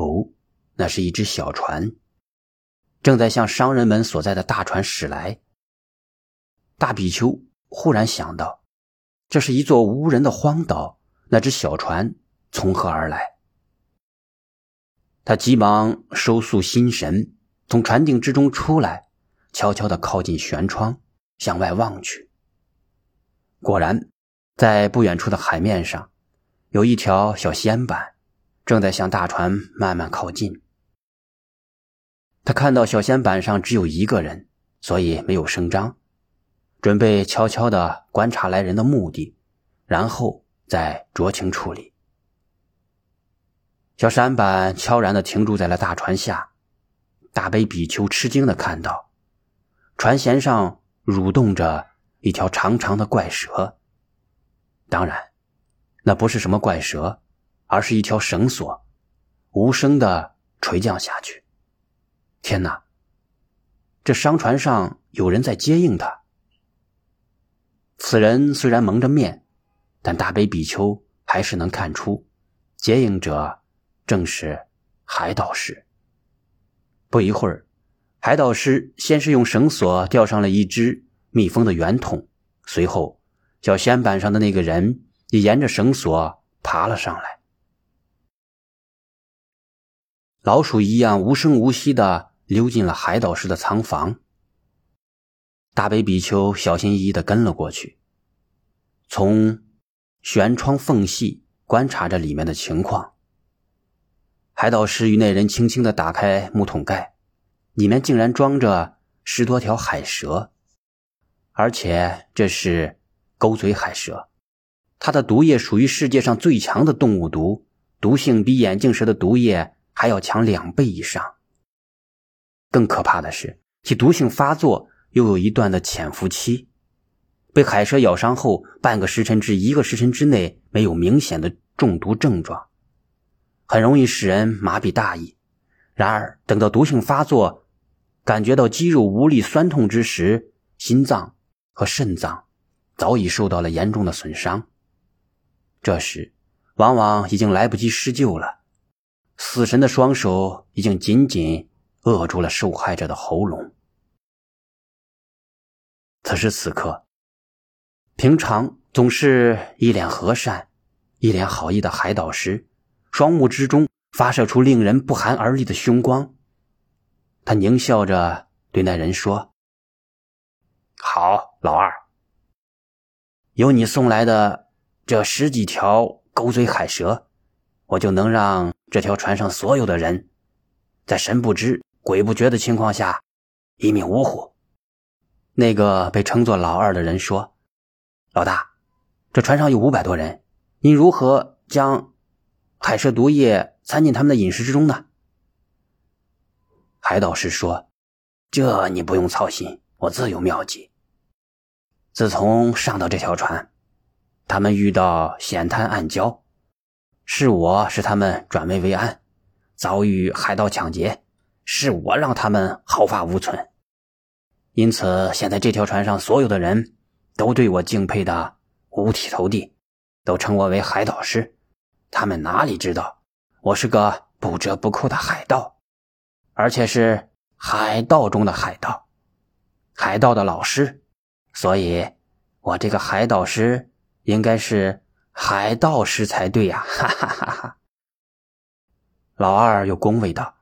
哦，那是一只小船，正在向商人们所在的大船驶来。大比丘忽然想到，这是一座无人的荒岛，那只小船从何而来？他急忙收束心神，从船顶之中出来，悄悄地靠近舷窗，向外望去。果然，在不远处的海面上，有一条小仙板，正在向大船慢慢靠近。他看到小仙板上只有一个人，所以没有声张，准备悄悄地观察来人的目的，然后再酌情处理。小舢板悄然地停住在了大船下，大悲比丘吃惊地看到，船舷上蠕动着一条长长的怪蛇。当然，那不是什么怪蛇，而是一条绳索，无声的垂降下去。天哪！这商船上有人在接应他。此人虽然蒙着面，但大悲比丘还是能看出，接应者。正是海导师。不一会儿，海导师先是用绳索吊上了一只密封的圆筒，随后小舷板上的那个人也沿着绳索爬了上来。老鼠一样无声无息的溜进了海岛师的仓房。大悲比丘小心翼翼的跟了过去，从舷窗缝隙观察着里面的情况。海岛师与那人轻轻地打开木桶盖，里面竟然装着十多条海蛇，而且这是钩嘴海蛇，它的毒液属于世界上最强的动物毒，毒性比眼镜蛇的毒液还要强两倍以上。更可怕的是，其毒性发作又有一段的潜伏期，被海蛇咬伤后，半个时辰至一个时辰之内没有明显的中毒症状。很容易使人麻痹大意，然而等到毒性发作，感觉到肌肉无力、酸痛之时，心脏和肾脏早已受到了严重的损伤。这时，往往已经来不及施救了，死神的双手已经紧紧扼住了受害者的喉咙。此时此刻，平常总是一脸和善、一脸好意的海导师。双目之中发射出令人不寒而栗的凶光，他狞笑着对那人说：“好，老二，有你送来的这十几条狗嘴海蛇，我就能让这条船上所有的人，在神不知鬼不觉的情况下一命呜呼。”那个被称作老二的人说：“老大，这船上有五百多人，您如何将？”海蛇毒液掺进他们的饮食之中呢？海导师说：“这你不用操心，我自有妙计。自从上到这条船，他们遇到险滩暗礁，是我使他们转危为安；遭遇海盗抢劫，是我让他们毫发无存。因此，现在这条船上所有的人都对我敬佩的五体投地，都称我为海导师。”他们哪里知道，我是个不折不扣的海盗，而且是海盗中的海盗，海盗的老师，所以，我这个海导师应该是海盗师才对呀！哈哈哈哈！老二又恭维道：“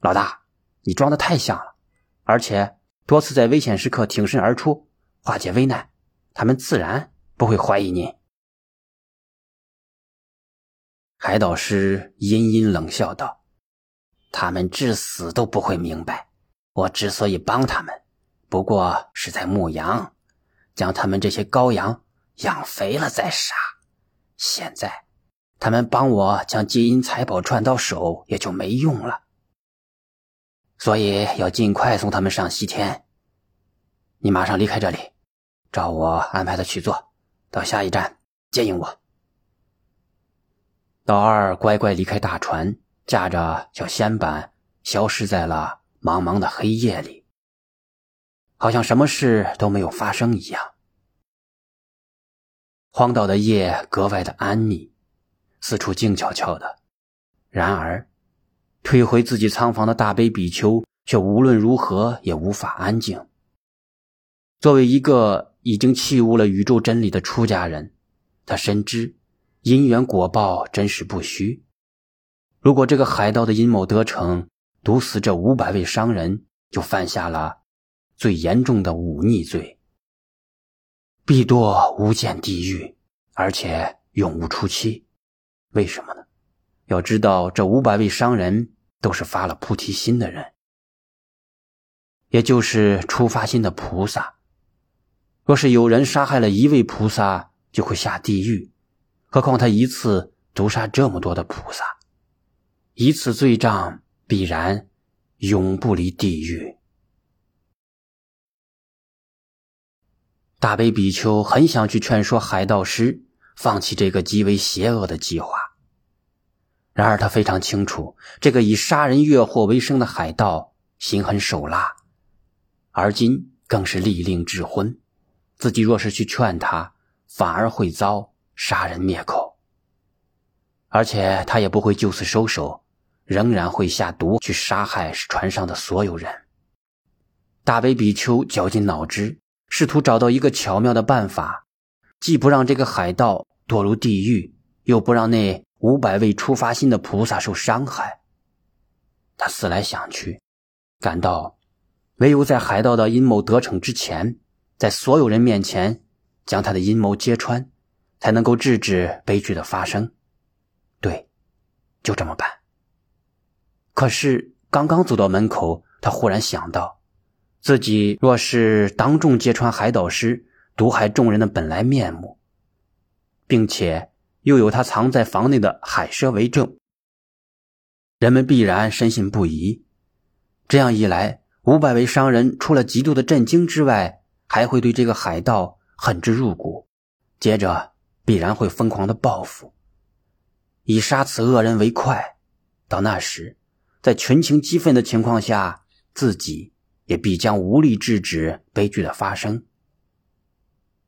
老大，你装的太像了，而且多次在危险时刻挺身而出，化解危难，他们自然不会怀疑你。”海岛师阴阴冷笑道：“他们至死都不会明白，我之所以帮他们，不过是在牧羊，将他们这些羔羊养肥了再杀。现在，他们帮我将金银财宝赚到手，也就没用了。所以要尽快送他们上西天。你马上离开这里，照我安排的去做，到下一站接应我。”老二乖乖离开大船，驾着小仙板，消失在了茫茫的黑夜里，好像什么事都没有发生一样。荒岛的夜格外的安谧，四处静悄悄的。然而，退回自己仓房的大悲比丘却无论如何也无法安静。作为一个已经弃悟了宇宙真理的出家人，他深知因缘果报真实不虚。如果这个海盗的阴谋得逞，毒死这五百位商人，就犯下了最严重的忤逆罪，必堕无间地狱，而且永无出期。为什么呢？要知道，这五百位商人都是发了菩提心的人，也就是出发心的菩萨。若是有人杀害了一位菩萨，就会下地狱，何况他一次毒杀这么多的菩萨，一次罪障必然永不离地狱。大悲比丘很想去劝说海盗师放弃这个极为邪恶的计划，然而他非常清楚，这个以杀人越货为生的海盗心狠手辣，而今更是利令智昏。自己若是去劝他，反而会遭杀人灭口，而且他也不会就此收手，仍然会下毒去杀害船上的所有人。大悲比丘绞尽脑汁，试图找到一个巧妙的办法，既不让这个海盗堕入地狱，又不让那五百位出发心的菩萨受伤害。他思来想去，感到唯有在海盗的阴谋得逞之前。在所有人面前将他的阴谋揭穿，才能够制止悲剧的发生。对，就这么办。可是刚刚走到门口，他忽然想到，自己若是当众揭穿海岛师毒害众人的本来面目，并且又有他藏在房内的海蛇为证，人们必然深信不疑。这样一来，五百位商人除了极度的震惊之外，还会对这个海盗恨之入骨，接着必然会疯狂的报复，以杀此恶人为快。到那时，在群情激愤的情况下，自己也必将无力制止悲剧的发生。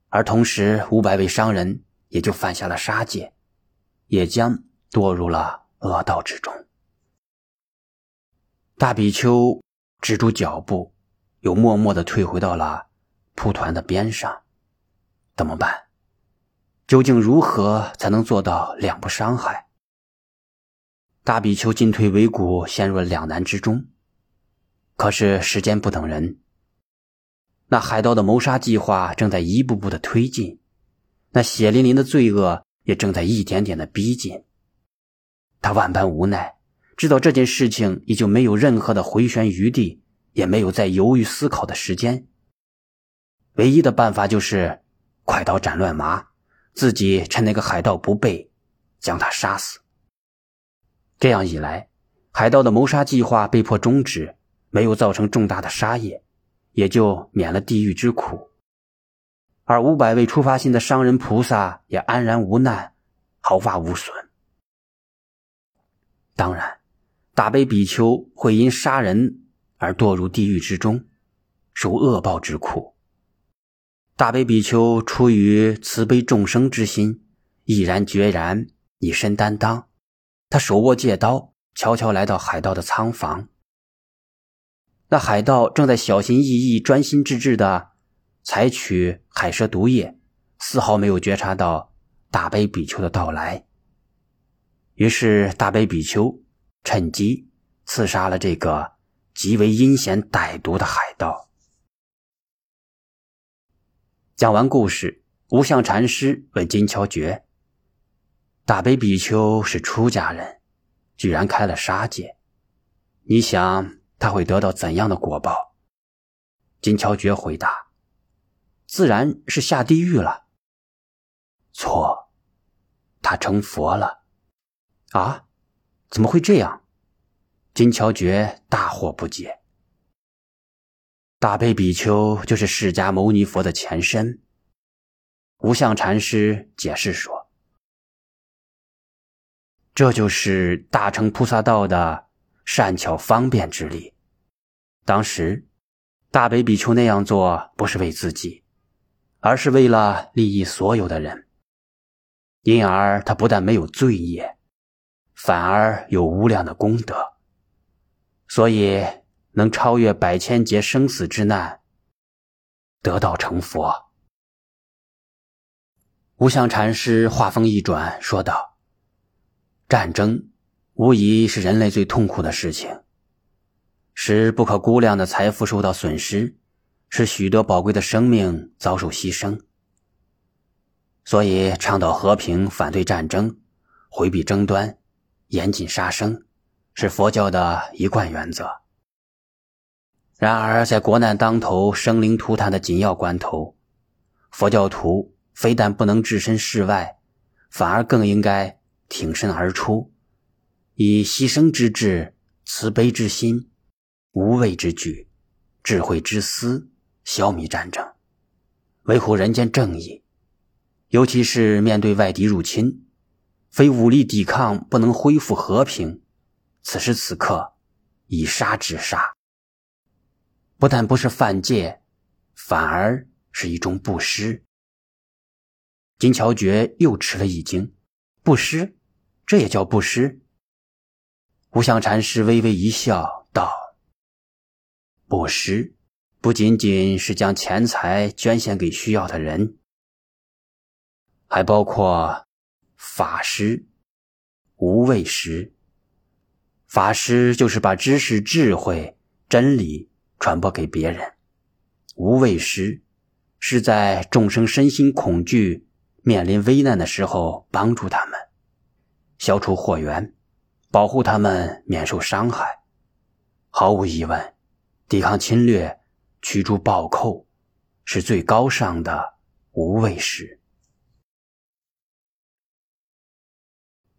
而同时，五百位商人也就犯下了杀戒，也将堕入了恶道之中。大比丘止住脚步，又默默的退回到了。蒲团的边上，怎么办？究竟如何才能做到两不伤害？大比丘进退维谷，陷入了两难之中。可是时间不等人，那海盗的谋杀计划正在一步步的推进，那血淋淋的罪恶也正在一点点的逼近。他万般无奈，知道这件事情已经没有任何的回旋余地，也没有再犹豫思考的时间。唯一的办法就是快刀斩乱麻，自己趁那个海盗不备，将他杀死。这样一来，海盗的谋杀计划被迫终止，没有造成重大的杀业，也就免了地狱之苦。而五百位出发心的商人菩萨也安然无难，毫发无损。当然，大悲比丘会因杀人而堕入地狱之中，受恶报之苦。大悲比丘出于慈悲众生之心，毅然决然以身担当。他手握戒刀，悄悄来到海盗的仓房。那海盗正在小心翼翼、专心致志地采取海蛇毒液，丝毫没有觉察到大悲比丘的到来。于是，大悲比丘趁机刺杀了这个极为阴险歹毒的海盗。讲完故事，无相禅师问金乔觉：“大悲比丘是出家人，居然开了杀戒，你想他会得到怎样的果报？”金乔觉回答：“自然是下地狱了。”错，他成佛了。啊？怎么会这样？金乔觉大惑不解。大悲比丘就是释迦牟尼佛的前身。无相禅师解释说：“这就是大乘菩萨道的善巧方便之力。当时，大悲比丘那样做不是为自己，而是为了利益所有的人。因而，他不但没有罪业，反而有无量的功德，所以能超越百千劫生死之难，得道成佛。无相禅师话锋一转，说道：“战争无疑是人类最痛苦的事情，使不可估量的财富受到损失，使许多宝贵的生命遭受牺牲。所以，倡导和平，反对战争，回避争端，严禁杀生，是佛教的一贯原则。然而，在国难当头、生灵涂炭的紧要关头，佛教徒。”非但不能置身事外，反而更应该挺身而出，以牺牲之志、慈悲之心、无畏之举、智慧之思，消弭战争，维护人间正义。尤其是面对外敌入侵，非武力抵抗不能恢复和平。此时此刻，以杀止杀，不但不是犯戒，反而是一种布施。金乔觉又吃了一惊，布施，这也叫布施？无相禅师微微一笑，道：“布施不仅仅是将钱财捐献给需要的人，还包括法师、无畏师。法师就是把知识、智慧、真理传播给别人；无畏师是在众生身心恐惧。”面临危难的时候，帮助他们，消除祸源，保护他们免受伤害。毫无疑问，抵抗侵略、驱逐暴寇，是最高尚的无畏时。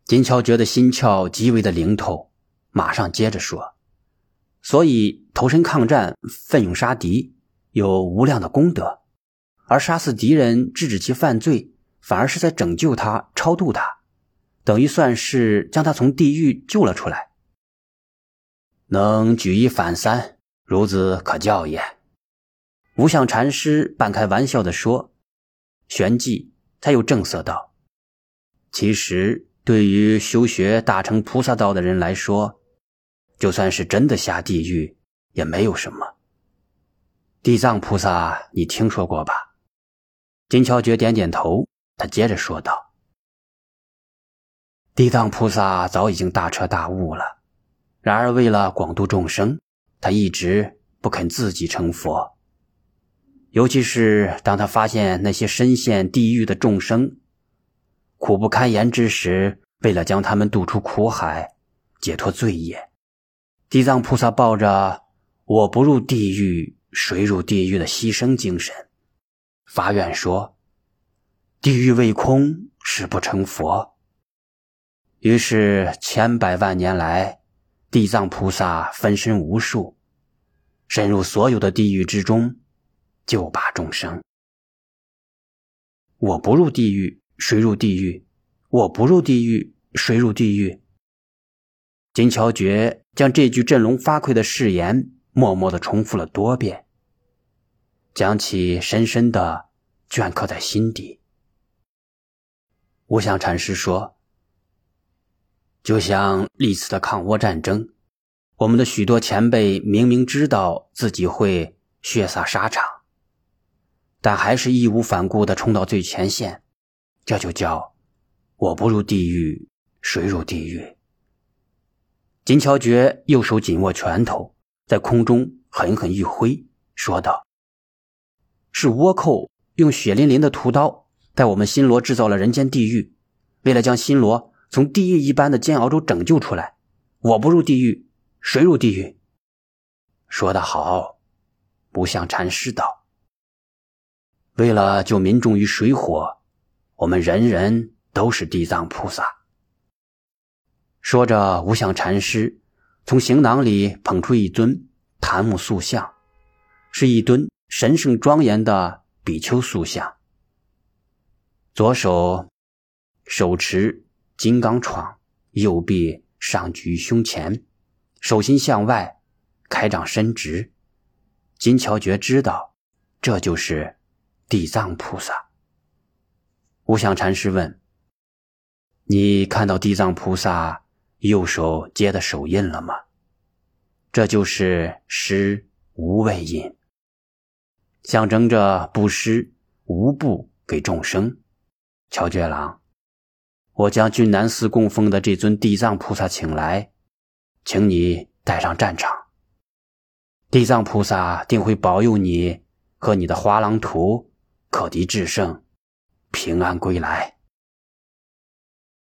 金乔觉得心窍极为的灵透，马上接着说：“所以投身抗战，奋勇杀敌，有无量的功德；而杀死敌人，制止其犯罪。”反而是在拯救他、超度他，等于算是将他从地狱救了出来。能举一反三，孺子可教也。无相禅师半开玩笑的说，旋即他又正色道：“其实，对于修学大乘菩萨道的人来说，就算是真的下地狱，也没有什么。地藏菩萨，你听说过吧？”金乔觉点点头。他接着说道：“地藏菩萨早已经大彻大悟了，然而为了广度众生，他一直不肯自己成佛。尤其是当他发现那些深陷地狱的众生苦不堪言之时，为了将他们渡出苦海，解脱罪业，地藏菩萨抱着‘我不入地狱，谁入地狱’的牺牲精神，发愿说。”地狱未空，誓不成佛。于是千百万年来，地藏菩萨分身无数，深入所有的地狱之中，救拔众生。我不入地狱，谁入地狱？我不入地狱，谁入地狱？金乔觉将这句振聋发聩的誓言默默的重复了多遍，将其深深的镌刻在心底。无相禅师说：“就像历次的抗倭战争，我们的许多前辈明明知道自己会血洒沙场，但还是义无反顾地冲到最前线。这就叫‘我不入地狱，谁入地狱’。”金乔觉右手紧握拳头，在空中狠狠一挥，说道：“是倭寇用血淋淋的屠刀。”在我们新罗制造了人间地狱，为了将新罗从地狱一般的煎熬中拯救出来，我不入地狱，谁入地狱？说得好，不像禅师道。为了救民众于水火，我们人人都是地藏菩萨。说着，无相禅师从行囊里捧出一尊檀木塑像，是一尊神圣庄严的比丘塑像。左手手持金刚杵，右臂上举胸前，手心向外，开掌伸直。金乔觉知道，这就是地藏菩萨。无相禅师问：“你看到地藏菩萨右手接的手印了吗？”这就是施无畏印，象征着布施无布给众生。乔觉郎，我将俊南寺供奉的这尊地藏菩萨请来，请你带上战场。地藏菩萨定会保佑你和你的花郎图克敌制胜，平安归来。